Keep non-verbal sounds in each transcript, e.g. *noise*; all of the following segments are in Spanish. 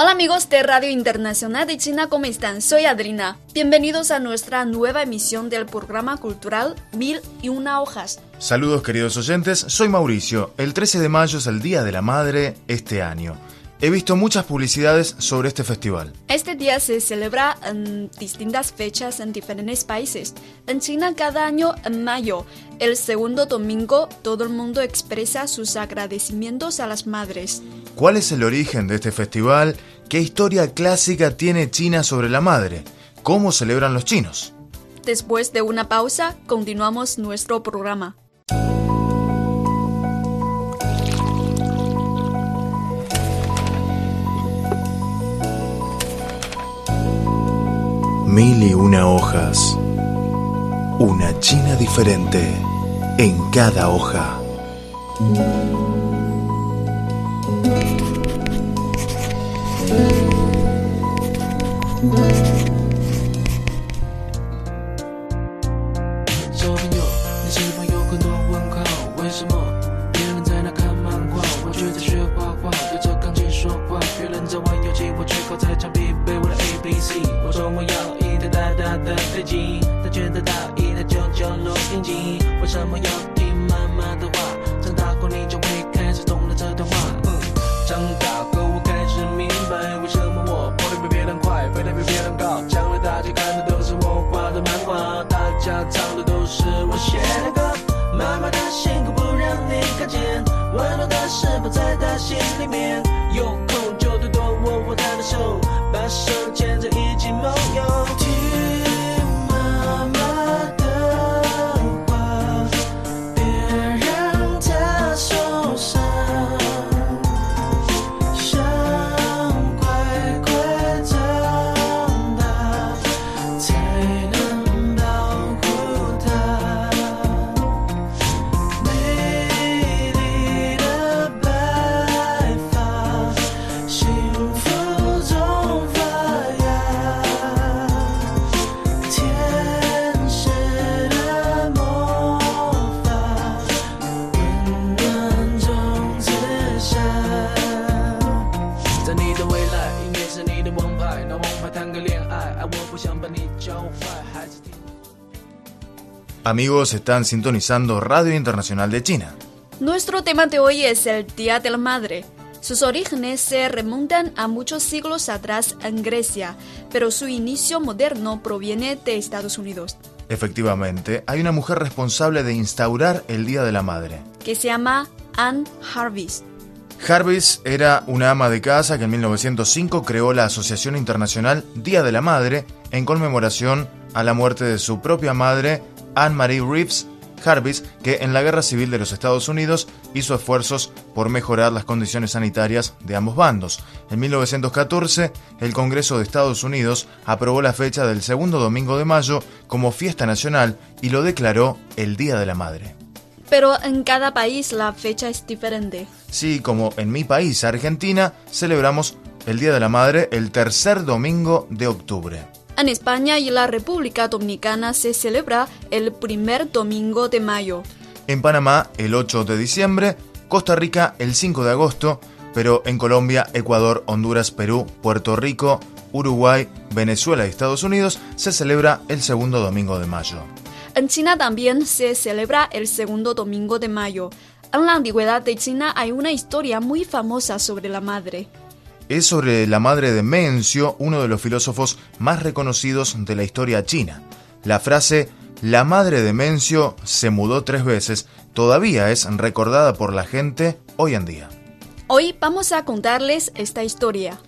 Hola amigos de Radio Internacional de China, ¿cómo están? Soy Adrina. Bienvenidos a nuestra nueva emisión del programa cultural Mil y una hojas. Saludos queridos oyentes, soy Mauricio. El 13 de mayo es el Día de la Madre este año. He visto muchas publicidades sobre este festival. Este día se celebra en distintas fechas en diferentes países. En China cada año en mayo, el segundo domingo, todo el mundo expresa sus agradecimientos a las madres. ¿Cuál es el origen de este festival? ¿Qué historia clásica tiene China sobre la madre? ¿Cómo celebran los chinos? Después de una pausa, continuamos nuestro programa. Mil y una hojas. Una China diferente en cada hoja. 小朋友，你是否有很多问号？为什么别人在那看漫画，我却在学画画，对着钢琴说话？别人在玩游戏，我却靠在墙壁背我的 A B C。我说我要一台大大的飞机，他觉得大一台九九录音机。为什么是我写的歌。妈妈的辛苦不让你看见，温暖的食谱在她心里面。有空就多多握握她的手，把手牵着一起梦游。Amigos, están sintonizando Radio Internacional de China. Nuestro tema de hoy es el Día de la Madre. Sus orígenes se remontan a muchos siglos atrás en Grecia, pero su inicio moderno proviene de Estados Unidos, Efectivamente, hay una mujer responsable de instaurar el Día de la Madre. que se llama Anne Jarvis. Jarvis era una ama de casa que en 1905 creó la Asociación Internacional Día de la Madre en conmemoración a la muerte de su propia madre, Anne Marie Reeves Jarvis, que en la Guerra Civil de los Estados Unidos hizo esfuerzos por mejorar las condiciones sanitarias de ambos bandos. En 1914, el Congreso de Estados Unidos aprobó la fecha del segundo domingo de mayo como fiesta nacional y lo declaró el Día de la Madre. Pero en cada país la fecha es diferente. Sí, como en mi país, Argentina, celebramos el Día de la Madre el tercer domingo de octubre. En España y la República Dominicana se celebra el primer domingo de mayo. En Panamá el 8 de diciembre, Costa Rica el 5 de agosto, pero en Colombia, Ecuador, Honduras, Perú, Puerto Rico, Uruguay, Venezuela y Estados Unidos se celebra el segundo domingo de mayo. En China también se celebra el segundo domingo de mayo. En la antigüedad de China hay una historia muy famosa sobre la madre. Es sobre la madre de Mencio, uno de los filósofos más reconocidos de la historia china. La frase La madre de Mencio se mudó tres veces todavía es recordada por la gente hoy en día. Hoy vamos a contarles esta historia.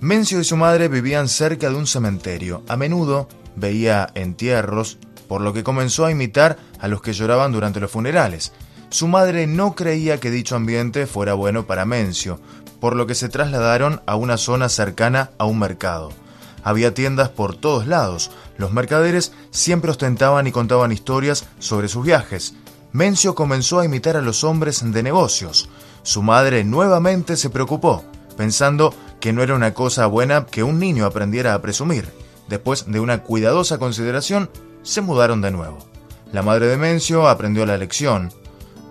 Mencio y su madre vivían cerca de un cementerio. A menudo veía entierros, por lo que comenzó a imitar a los que lloraban durante los funerales. Su madre no creía que dicho ambiente fuera bueno para Mencio, por lo que se trasladaron a una zona cercana a un mercado. Había tiendas por todos lados. Los mercaderes siempre ostentaban y contaban historias sobre sus viajes. Mencio comenzó a imitar a los hombres de negocios. Su madre nuevamente se preocupó, pensando que no era una cosa buena que un niño aprendiera a presumir. Después de una cuidadosa consideración, se mudaron de nuevo. La madre de Mencio aprendió la lección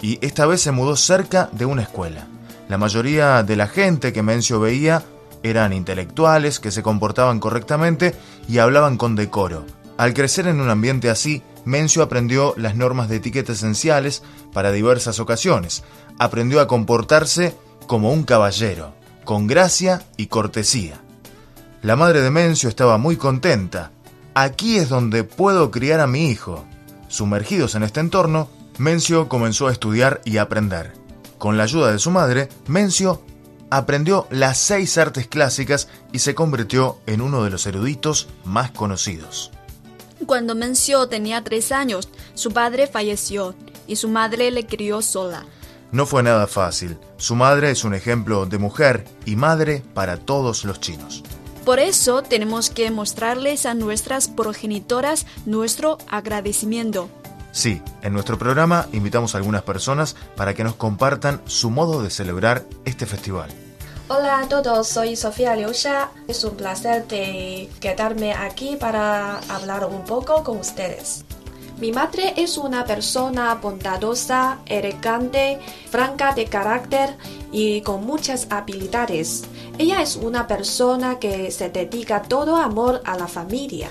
y esta vez se mudó cerca de una escuela. La mayoría de la gente que Mencio veía eran intelectuales que se comportaban correctamente y hablaban con decoro. Al crecer en un ambiente así, Mencio aprendió las normas de etiqueta esenciales para diversas ocasiones. Aprendió a comportarse como un caballero, con gracia y cortesía. La madre de Mencio estaba muy contenta. Aquí es donde puedo criar a mi hijo. Sumergidos en este entorno, Mencio comenzó a estudiar y aprender. Con la ayuda de su madre, Mencio aprendió las seis artes clásicas y se convirtió en uno de los eruditos más conocidos. Cuando Mencio tenía tres años, su padre falleció y su madre le crió sola. No fue nada fácil. Su madre es un ejemplo de mujer y madre para todos los chinos. Por eso tenemos que mostrarles a nuestras progenitoras nuestro agradecimiento. Sí, en nuestro programa invitamos a algunas personas para que nos compartan su modo de celebrar este festival. Hola a todos, soy Sofía Liusha. Es un placer de quedarme aquí para hablar un poco con ustedes. Mi madre es una persona bondadosa, elegante, franca de carácter y con muchas habilidades. Ella es una persona que se dedica todo amor a la familia.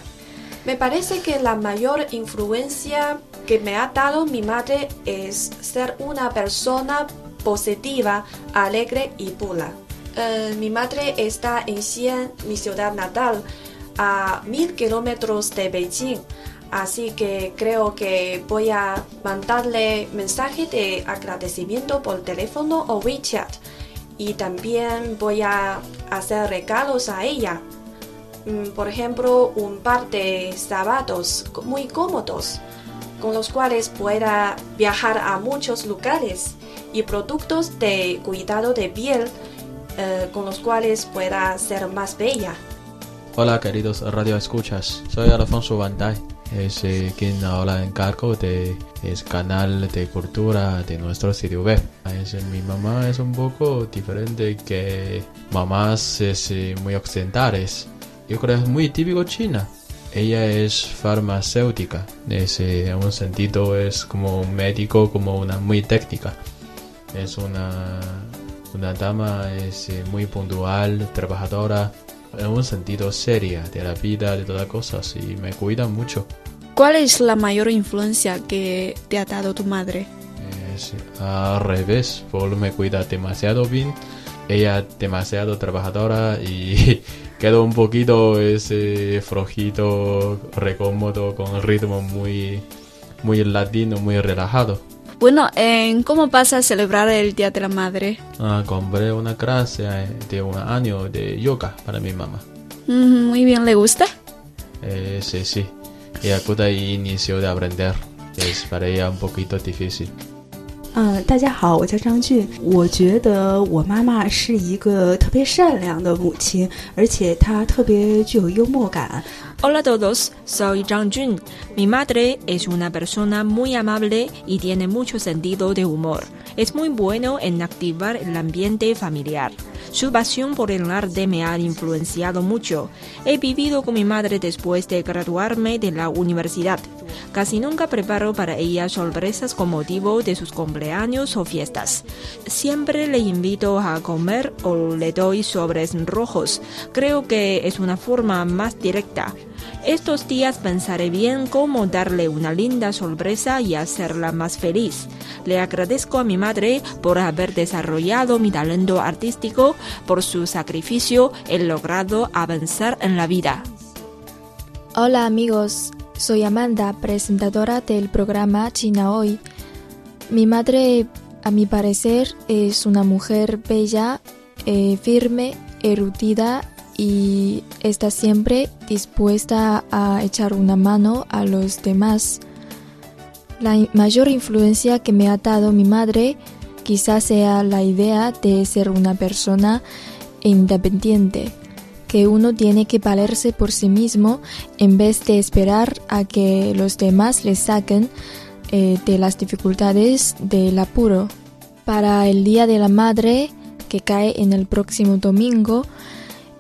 Me parece que la mayor influencia que me ha dado mi madre es ser una persona positiva, alegre y pura. Eh, mi madre está en Xi'an, mi ciudad natal, a mil kilómetros de Beijing. Así que creo que voy a mandarle mensaje de agradecimiento por teléfono o WeChat. Y también voy a hacer regalos a ella. Mm, por ejemplo, un par de zapatos muy cómodos con los cuales pueda viajar a muchos lugares y productos de cuidado de piel eh, con los cuales pueda ser más bella. Hola queridos radio escuchas, soy Alfonso Bandai, es eh, quien ahora encargo de es canal de cultura de nuestro sitio web. Es, mi mamá es un poco diferente que mamás es, eh, muy occidentales. Yo creo que es muy típico China ella es farmacéutica, en un sentido es como un médico, como una muy técnica. Es una, una dama es eh, muy puntual, trabajadora, en un sentido seria de la vida, de todas cosas, y me cuida mucho. ¿Cuál es la mayor influencia que te ha dado tu madre? Es al revés, Paul me cuida demasiado bien, ella demasiado trabajadora y *laughs* quedó un poquito ese flojito, recómodo, con ritmo muy, muy latino, muy relajado. Bueno, ¿cómo pasa a celebrar el Día de la Madre? Ah, compré una clase eh, de un año de yoga para mi mamá. muy bien, ¿le gusta? Eh, sí, sí. Ella pudo inicio de aprender. Es para ella un poquito difícil. 嗯，大家好，我叫张俊。我觉得我妈妈是一个特别善良的母亲，而且她特别具有幽默感。Hola todos, soy Zhang Jun. Mi madre es una persona muy amable y tiene mucho sentido de humor. Es muy bueno en activar el ambiente familiar. Su pasión por el arte me ha influenciado mucho. He vivido con mi madre después de graduarme de la universidad. Casi nunca preparo para ella sorpresas con motivo de sus cumpleaños o fiestas. Siempre le invito a comer o le doy sobres rojos. Creo que es una forma más directa. Estos días pensaré bien cómo darle una linda sorpresa y hacerla más feliz. Le agradezco a mi madre por haber desarrollado mi talento artístico, por su sacrificio he logrado avanzar en la vida. Hola amigos, soy Amanda, presentadora del programa China Hoy. Mi madre, a mi parecer, es una mujer bella, eh, firme, erudita y está siempre dispuesta a echar una mano a los demás. La mayor influencia que me ha dado mi madre quizás sea la idea de ser una persona independiente, que uno tiene que valerse por sí mismo en vez de esperar a que los demás le saquen eh, de las dificultades del apuro. Para el Día de la Madre, que cae en el próximo domingo,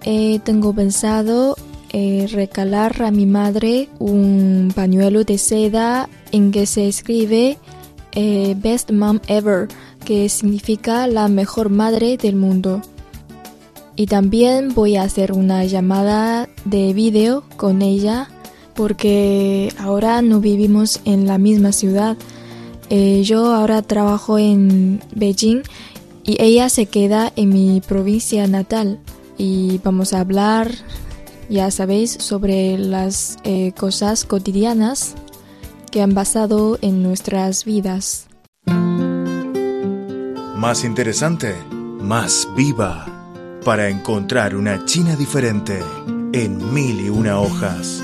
eh, tengo pensado eh, regalar a mi madre un pañuelo de seda en que se escribe eh, Best Mom Ever, que significa la mejor madre del mundo. Y también voy a hacer una llamada de vídeo con ella porque ahora no vivimos en la misma ciudad. Eh, yo ahora trabajo en Beijing y ella se queda en mi provincia natal y vamos a hablar, ya sabéis, sobre las eh, cosas cotidianas que han pasado en nuestras vidas. Más interesante, más viva, para encontrar una China diferente en mil y una hojas.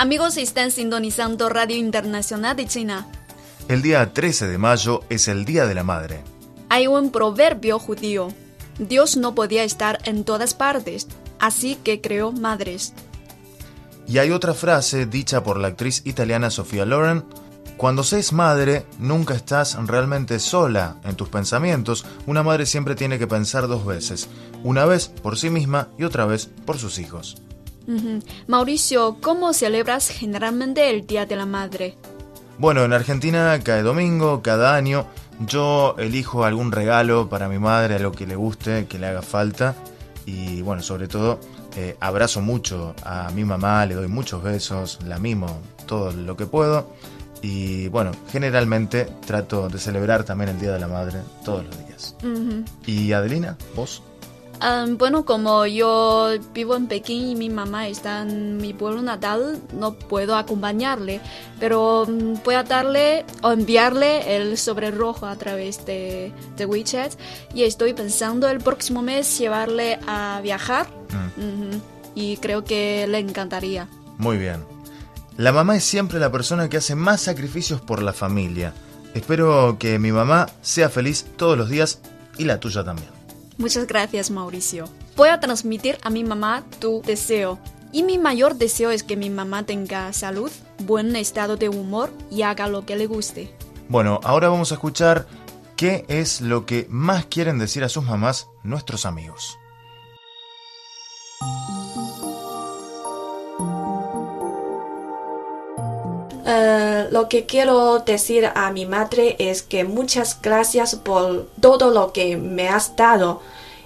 Amigos, están sintonizando Radio Internacional de China. El día 13 de mayo es el Día de la Madre. Hay un proverbio judío. Dios no podía estar en todas partes, así que creó madres. Y hay otra frase dicha por la actriz italiana Sofía Loren. Cuando se es madre, nunca estás realmente sola en tus pensamientos. Una madre siempre tiene que pensar dos veces. Una vez por sí misma y otra vez por sus hijos. Mauricio, ¿cómo celebras generalmente el Día de la Madre? Bueno, en Argentina cae domingo, cada año. Yo elijo algún regalo para mi madre, algo que le guste, que le haga falta. Y bueno, sobre todo, eh, abrazo mucho a mi mamá, le doy muchos besos, la mimo todo lo que puedo. Y bueno, generalmente trato de celebrar también el Día de la Madre todos los días. ¿Y Adelina, vos? Ah, bueno, como yo vivo en Pekín y mi mamá está en mi pueblo natal, no puedo acompañarle, pero mm, puedo darle o enviarle el sobre rojo a través de, de WeChat y estoy pensando el próximo mes llevarle a viajar Mm, y creo que le encantaría. Muy bien. La mamá es siempre la persona que hace más sacrificios por la familia. Espero que mi mamá sea feliz todos los días y la tuya también. Muchas gracias, Mauricio. Voy a transmitir a mi mamá tu deseo. Y mi mayor deseo es que mi mamá tenga salud, buen estado de humor y haga lo que le guste. Bueno, ahora vamos a escuchar qué es lo que más quieren decir a sus mamás nuestros amigos. Eh, lo que quiero decir a mi madre es que muchas gracias por todo lo que me has dado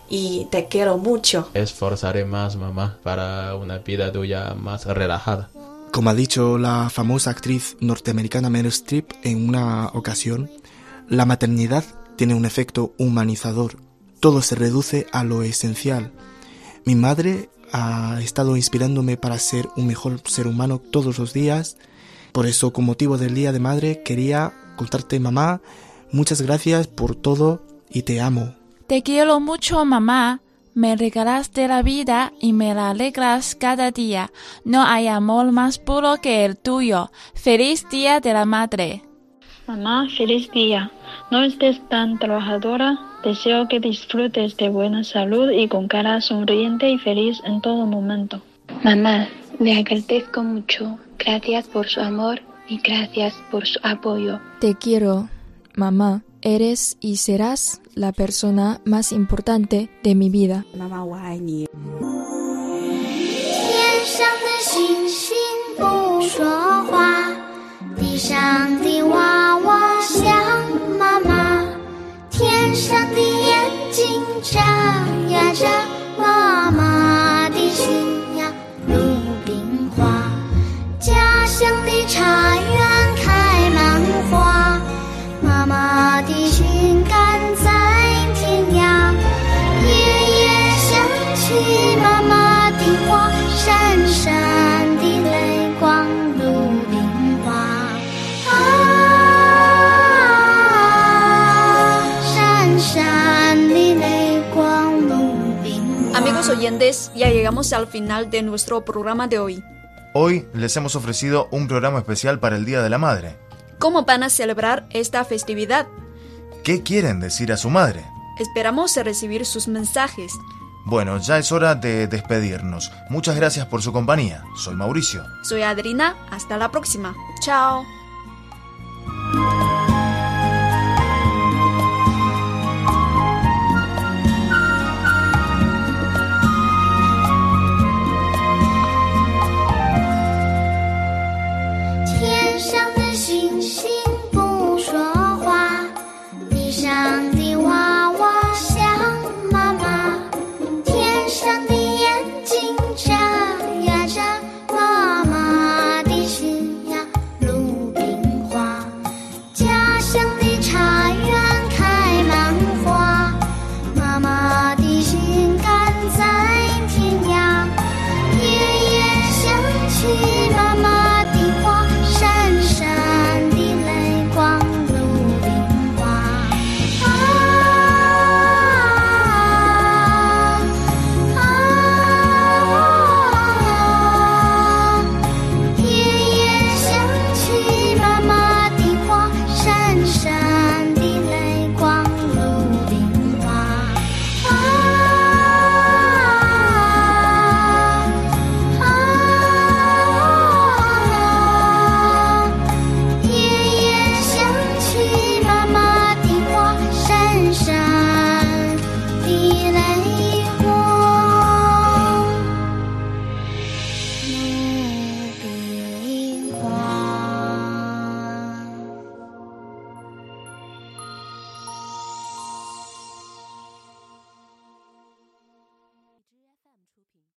y te quiero mucho. Esforzaré más, mamá, para una vida tuya más relajada. Como ha dicho la famosa actriz norteamericana Meryl Streep en una ocasión, la maternidad tiene un efecto humanizador. Todo se reduce a lo esencial. Mi madre ha estado inspirándome para ser un mejor ser humano todos los días. Por eso, con motivo del Día de Madre, quería contarte, mamá, muchas gracias por todo y te amo. Te quiero mucho, mamá. Me regalaste la vida y me la alegras cada día. No hay amor más puro que el tuyo. Feliz Día de la Madre. Mamá, feliz día. No estés tan trabajadora. Deseo que disfrutes de buena salud y con cara sonriente y feliz en todo momento. Mamá, le agradezco mucho. Gracias por su amor y gracias por su apoyo. Te quiero, mamá. Eres y serás la persona más importante de mi vida. 妈 Ya llegamos al final de nuestro programa de hoy. Hoy les hemos ofrecido un programa especial para el Día de la Madre. ¿Cómo van a celebrar esta festividad? ¿Qué quieren decir a su madre? Esperamos recibir sus mensajes. Bueno, ya es hora de despedirnos. Muchas gracias por su compañía. Soy Mauricio. Soy Adrina, hasta la próxima. Chao.